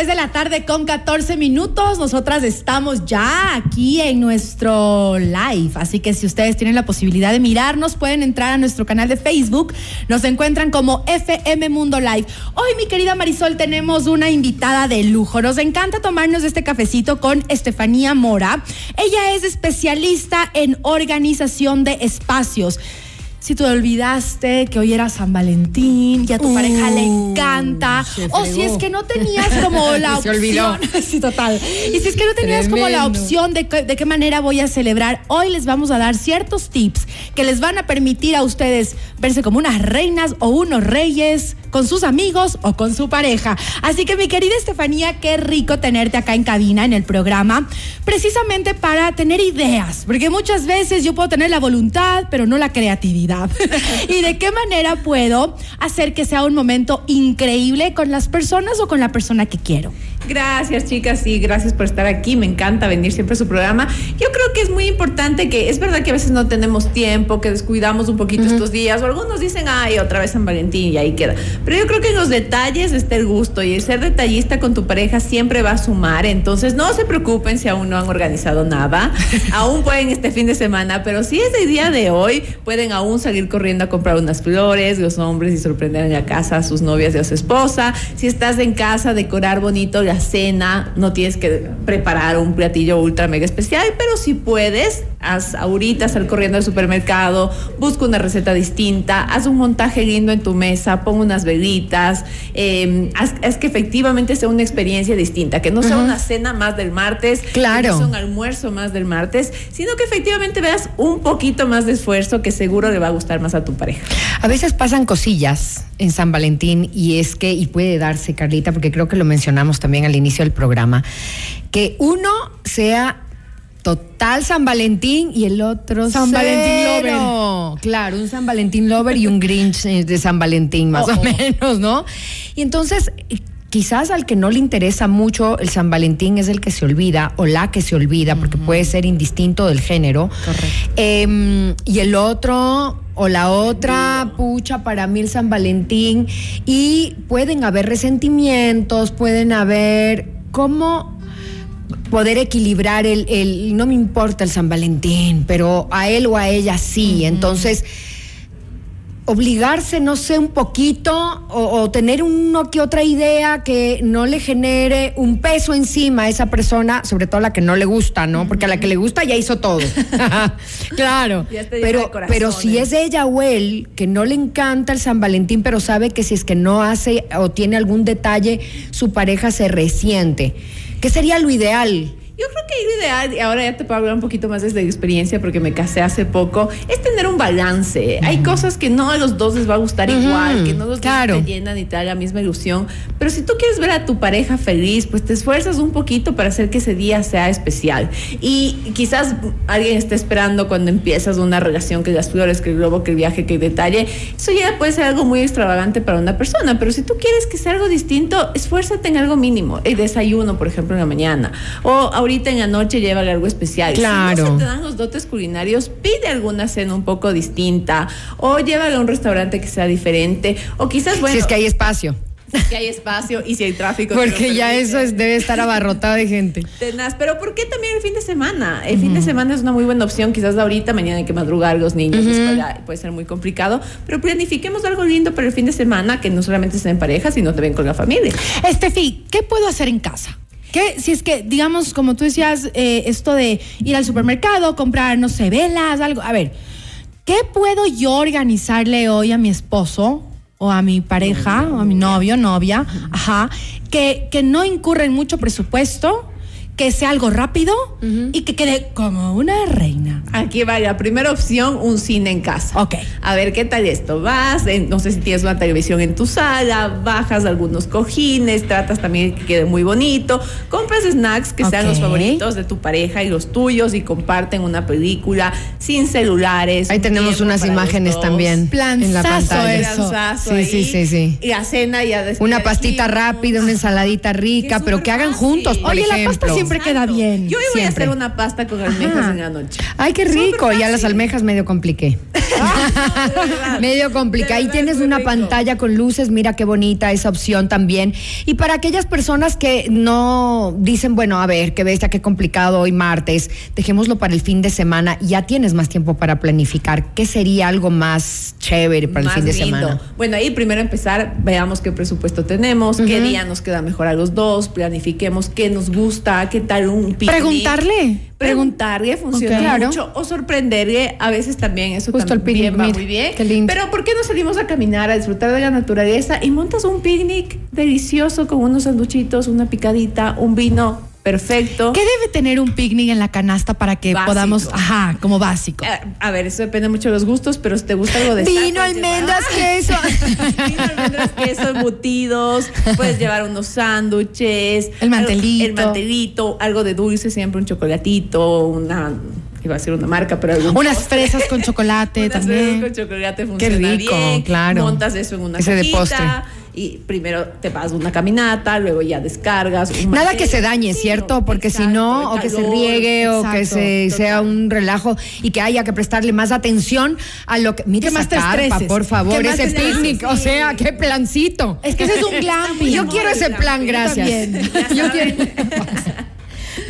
3 de la tarde con 14 minutos. Nosotras estamos ya aquí en nuestro live. Así que si ustedes tienen la posibilidad de mirarnos, pueden entrar a nuestro canal de Facebook. Nos encuentran como FM Mundo Live. Hoy, mi querida Marisol, tenemos una invitada de lujo. Nos encanta tomarnos este cafecito con Estefanía Mora. Ella es especialista en organización de espacios si tú olvidaste que hoy era San Valentín y a tu pareja le encanta, o si es que no tenías como la opción. Se olvidó. sí, total. Y si es que no tenías como la opción de, de qué manera voy a celebrar, hoy les vamos a dar ciertos tips que les van a permitir a ustedes verse como unas reinas o unos reyes con sus amigos o con su pareja. Así que mi querida Estefanía, qué rico tenerte acá en cabina en el programa, precisamente para tener ideas, porque muchas veces yo puedo tener la voluntad, pero no la creatividad. y de qué manera puedo hacer que sea un momento increíble con las personas o con la persona que quiero. Gracias, chicas, y gracias por estar aquí. Me encanta venir siempre a su programa. Yo creo que es muy importante que es verdad que a veces no tenemos tiempo, que descuidamos un poquito estos días, o algunos dicen, ay, otra vez San Valentín y ahí queda. Pero yo creo que en los detalles está el gusto y el ser detallista con tu pareja siempre va a sumar. Entonces, no se preocupen si aún no han organizado nada. aún pueden este fin de semana, pero si es el día de hoy, pueden aún salir corriendo a comprar unas flores, los hombres y sorprender en la casa a sus novias y a su esposa. Si estás en casa, decorar bonito la cena, no tienes que preparar un platillo ultra mega especial, pero si puedes, haz ahorita, sal corriendo al supermercado, busca una receta distinta, haz un montaje lindo en tu mesa, pon unas velitas, eh, haz, que efectivamente sea una experiencia distinta, que no sea una cena más del martes, claro. que no sea un almuerzo más del martes, sino que efectivamente veas un poquito más de esfuerzo que seguro le va a gustar más a tu pareja. A veces pasan cosillas en San Valentín y es que, y puede darse, Carlita, porque creo que lo mencionamos también al inicio del programa, que uno sea total San Valentín y el otro San Valentín Lover. Claro, un San Valentín Lover y un Grinch de San Valentín, más oh, o oh. menos, ¿no? Y entonces, quizás al que no le interesa mucho el San Valentín es el que se olvida o la que se olvida, porque puede ser indistinto del género. Correcto. Em, y el otro o la otra, pucha, para mí el San Valentín. Y pueden haber resentimientos, pueden haber cómo poder equilibrar el, el, no me importa el San Valentín, pero a él o a ella sí. Entonces, obligarse, no sé, un poquito o, tener uno que otra idea que no le genere un peso encima a esa persona, sobre todo a la que no le gusta, ¿no? Porque a la que le gusta ya hizo todo. claro. Pero, pero si es ella o él que no le encanta el San Valentín, pero sabe que si es que no hace o tiene algún detalle, su pareja se resiente. ¿Qué sería lo ideal? Yo creo que lo ideal, y ahora ya te puedo hablar un poquito más desde experiencia porque me casé hace poco, es tener un balance. Hay cosas que no a los dos les va a gustar igual, que no los dos te llenan y te da la misma ilusión. Pero si tú quieres ver a tu pareja feliz, pues te esfuerzas un poquito para hacer que ese día sea especial. Y quizás alguien esté esperando cuando empiezas una relación que las flores, que el globo, que el viaje, que el detalle. Eso ya puede ser algo muy extravagante para una persona. Pero si tú quieres que sea algo distinto, esfuérzate en algo mínimo. El desayuno, por ejemplo, en la mañana. O ahorita ahorita en la noche lleva algo especial. Claro. Si no se te dan los dotes culinarios, pide alguna cena un poco distinta o llévala a un restaurante que sea diferente o quizás, bueno. Si es que hay espacio que hay espacio y si hay tráfico. Porque ya eso debe estar abarrotado de gente. Tenaz. Pero ¿por qué también el fin de semana? El fin de semana es una muy buena opción. Quizás ahorita, mañana hay que madrugar los niños, puede ser muy complicado. Pero planifiquemos algo lindo para el fin de semana que no solamente estén en pareja, sino también con la familia. Estefi, ¿qué puedo hacer en casa? ¿Qué? Si es que, digamos, como tú decías, eh, esto de ir al supermercado, comprar, no sé, velas, algo. A ver, ¿qué puedo yo organizarle hoy a mi esposo o a mi pareja, o a mi novio, novia, ajá, que, que no incurre en mucho presupuesto? Que sea algo rápido y que quede como una reina. Aquí vaya, primera opción, un cine en casa. Ok. A ver, ¿qué tal esto? Vas, no sé si tienes una televisión en tu sala, bajas algunos cojines, tratas también que quede muy bonito, compras snacks que sean los favoritos de tu pareja y los tuyos y comparten una película sin celulares. Ahí tenemos unas imágenes también Planzazo en la pantalla. sí, sí, sí, sí. Y la cena ya después. Una pastita rápida, una ensaladita rica, pero que hagan juntos, por Oye, ejemplo. la pasta siempre siempre queda bien. Yo hoy voy a Siempre. hacer una pasta con almejas Ajá. en la noche. Ay, qué rico. Ya las almejas medio compliqué. Verdad. Medio complicada. De Ahí tienes una rico. pantalla con luces, mira qué bonita esa opción también. Y para aquellas personas que no dicen, bueno, a ver, qué bestia, qué complicado hoy martes, dejémoslo para el fin de semana, ya tienes más tiempo para planificar. ¿Qué sería algo más chévere para Más el fin de lindo. semana? Bueno, ahí primero empezar, veamos qué presupuesto tenemos, qué día nos queda mejor a los dos, planifiquemos qué nos gusta, qué tal un picnic. Preguntarle. Preguntarle funciona. Claro. mucho o sorprenderle a veces también eso Justo el también picnic, va mira, muy bien. qué lindo. Pero ¿por qué no salimos a caminar, a disfrutar de la naturaleza y montas un picnic delicioso con unos sanduchitos, una picadita, un vino perfecto? ¿Qué debe tener un picnic en la canasta para que Básico. podamos, ajá, como básico? Eh, A ver, eso depende mucho de los gustos, pero si te gusta algo de Vino, almendras, queso. Vino, almendras, queso, embutidos, puedes llevar unos sándwiches, El mantelito. algo- el mantelito, algo de dulce, siempre un chocolatito, una iba a decir una marca, pero algún Unas postre. fresas con chocolate Unas también. fresas con chocolate funciona rico, bien. claro. Montas eso en una Ese de postre. Y primero te vas una caminata, luego ya descargas. un Nada que se dañe, Sí, ¿cierto? Porque si no, o que se riegue, o que se sea un relajo y que haya que prestarle más atención a lo que. Mira más esa te carpa, por favor, ese picnic, o sea, qué plancito. Es que ese es un glamping. Yo quiero ese plan, gracias. Yo quiero.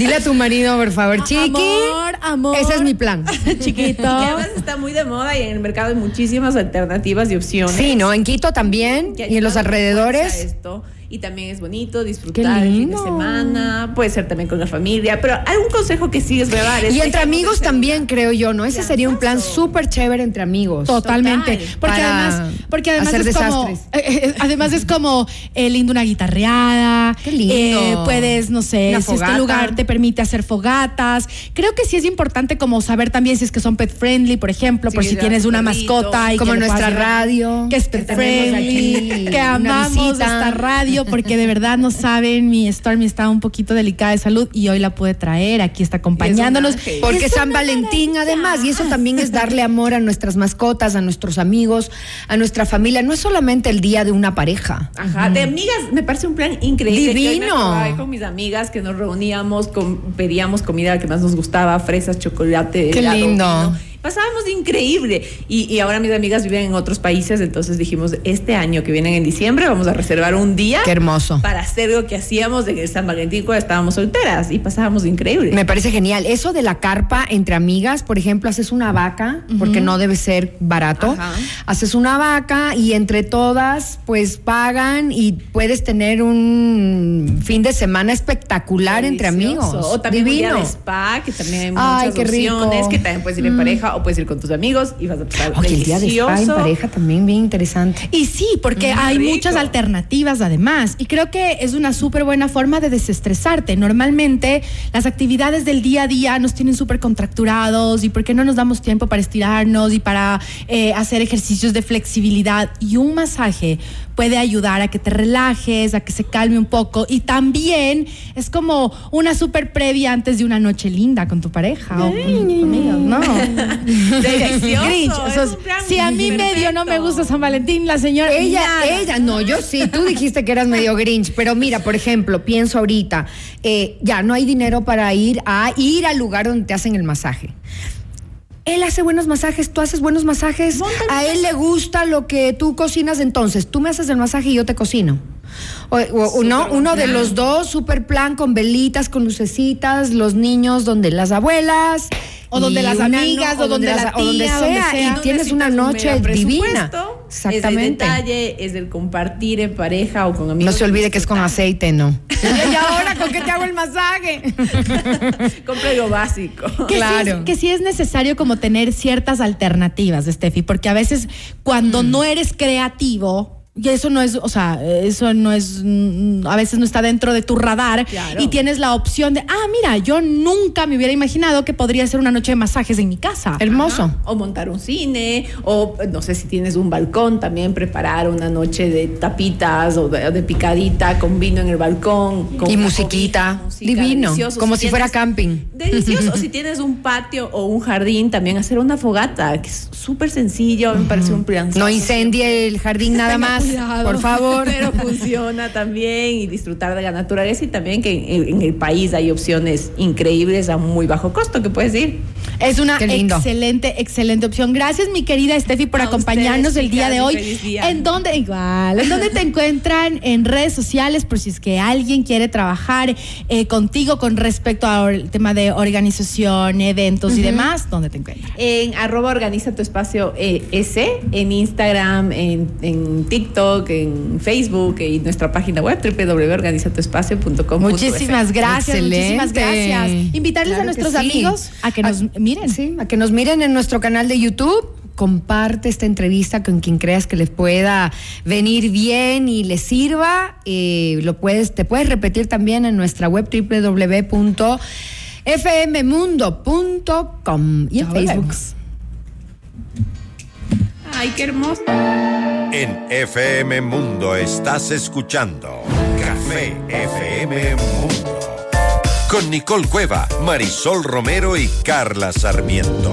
Dile a tu marido, por favor, chiqui. Amor, amor. Ese es mi plan. Chiquito. Y además está muy de moda y en el mercado hay muchísimas alternativas y opciones. Sí, ¿no? En Quito también y en los alrededores. Esto. Y también es bonito disfrutar el fin de semana. Puede ser también con la familia. Pero algún consejo que sí es verdad. es Y entre amigos también, creo yo, ¿no? Ese sería un plan súper chévere entre amigos. Totalmente. Total. Porque Para además, porque además hacer es como, desastres. eh, eh, además es como eh, lindo una guitarreada. Qué lindo. Eh, puedes, no sé, Una si este lugar te permite hacer fogatas. Creo que sí es importante como saber también si es que son pet friendly, por ejemplo, Sí, por si tienes una mascota y Como nuestra radio, que es pet friendly, aquí que amamos visita. esta radio porque de verdad no saben, mi Stormy está un poquito delicada de salud y hoy la pude traer, aquí está acompañándonos. Porque Es San Valentín maravilla. además, y eso también es darle amor a nuestras mascotas, a nuestros amigos, a nuestra familia. No es solamente el día de una pareja. Ajá, de amigas me parece un plan increíble. me Divino. con mis amigas que nos reuníamos, com- pedíamos comida que más nos gustaba, fresas, chocolate, Qué helado, lindo. vino. Pasábamos de increíble. Y, y ahora mis amigas viven en otros países, entonces dijimos, este año que vienen en diciembre vamos a reservar un día Qué hermoso. para hacer lo que hacíamos en el San Valentín cuando estábamos solteras y pasábamos de increíble. Me parece genial. Eso de la carpa entre amigas, por ejemplo, haces una vaca, porque no debe ser barato. Ajá. Haces una vaca y entre todas, pues pagan y puedes tener un fin de semana espectacular entre amigos. O también un Divino. día de spa, que también hay Ay, muchas rico. opciones, que también puedes ir en pareja o puedes ir con tus amigos y vas a pasar Oye, el día de spa en pareja también bien interesante. Y sí, porque Mm, hay rico. muchas alternativas además. Y creo que es una súper buena forma de desestresarte. Normalmente las actividades del día a día nos tienen súper contracturados y porque no nos damos tiempo para estirarnos y para eh, hacer ejercicios de flexibilidad. Y un masaje puede ayudar a que te relajes, a que se calme un poco. Y también es como una súper previa antes de una noche linda con tu pareja o con, con ellos, ¿no? Delicioso, si a mí medio no me gusta San Valentín, la señora. Ella, nada. ella, no, yo sí, tú dijiste que eras medio grinch, pero mira, por ejemplo, pienso ahorita, eh, ya no hay dinero para ir a ir al lugar donde te hacen el masaje. Él hace buenos masajes, tú haces buenos masajes, a él le gusta lo que tú cocinas, entonces tú me haces el masaje y yo te cocino. O, o- o no, Súper uno de los dos, super plan con velitas, con lucecitas, los niños donde las abuelas. O donde las amigas, no- o donde la o donde tía, sea, donde sea. y tienes una noche divina. Exactamente. Es el detalle, es el compartir en pareja o con amigos. No se olvide que es con aceite, no. ¿Y ahora con qué te hago el masaje? Compre lo básico. Que, sí Claro. es, que sí es necesario como tener ciertas alternativas, Steffi, porque a veces cuando Mm. no eres creativo, y eso no es, o sea, eso no es, mm, a veces no está dentro de tu radar Claro. y tienes la opción de, ah, mira, yo nunca me hubiera imaginado que podría ser una noche de masajes en mi casa. Hermoso. Ajá. O montar un cine, o no sé si tienes un balcón, también preparar una noche de tapitas o de, de picadita con vino en el balcón. Con Y musiquita. Divino. delicioso. Como si fuera tienes- camping. Delicioso. o si tienes un patio o un jardín, también hacer una fogata, que es súper sencillo, me parece un plan. No incendie el jardín nada más. Cuidado. por favor. Pero funciona también y disfrutar de la naturaleza y también que en, en el país hay opciones increíbles a muy bajo costo que puedes ir. Es una excelente, excelente opción. Gracias, mi querida Steffi, por A acompañarnos ustedes, el día de hoy. feliz día. ¿En dónde, igual, en dónde te encuentran en redes sociales por si es que alguien quiere trabajar eh, contigo con respecto al tema de organización, eventos y demás? ¿Dónde te encuentran? En arroba organiza tu espacio eh, S, en Instagram, en, en TikTok, en Facebook y nuestra página web www.organizatuespacio.com. Muchísimas gracias, muchísimas Excelente. gracias. Invitarles Claro a nuestros sí. amigos a que nos A- miren. Sí, a que nos miren en nuestro canal de YouTube. Comparte esta entrevista con quien creas que les pueda venir bien y les sirva. Eh, lo puedes, te puedes repetir también en nuestra web www.fmmundo.com y en Facebook. Ay, qué hermoso. En FM Mundo estás escuchando Café FM Mundo. Con Nicole Cueva, Marisol Romero y Carla Sarmiento.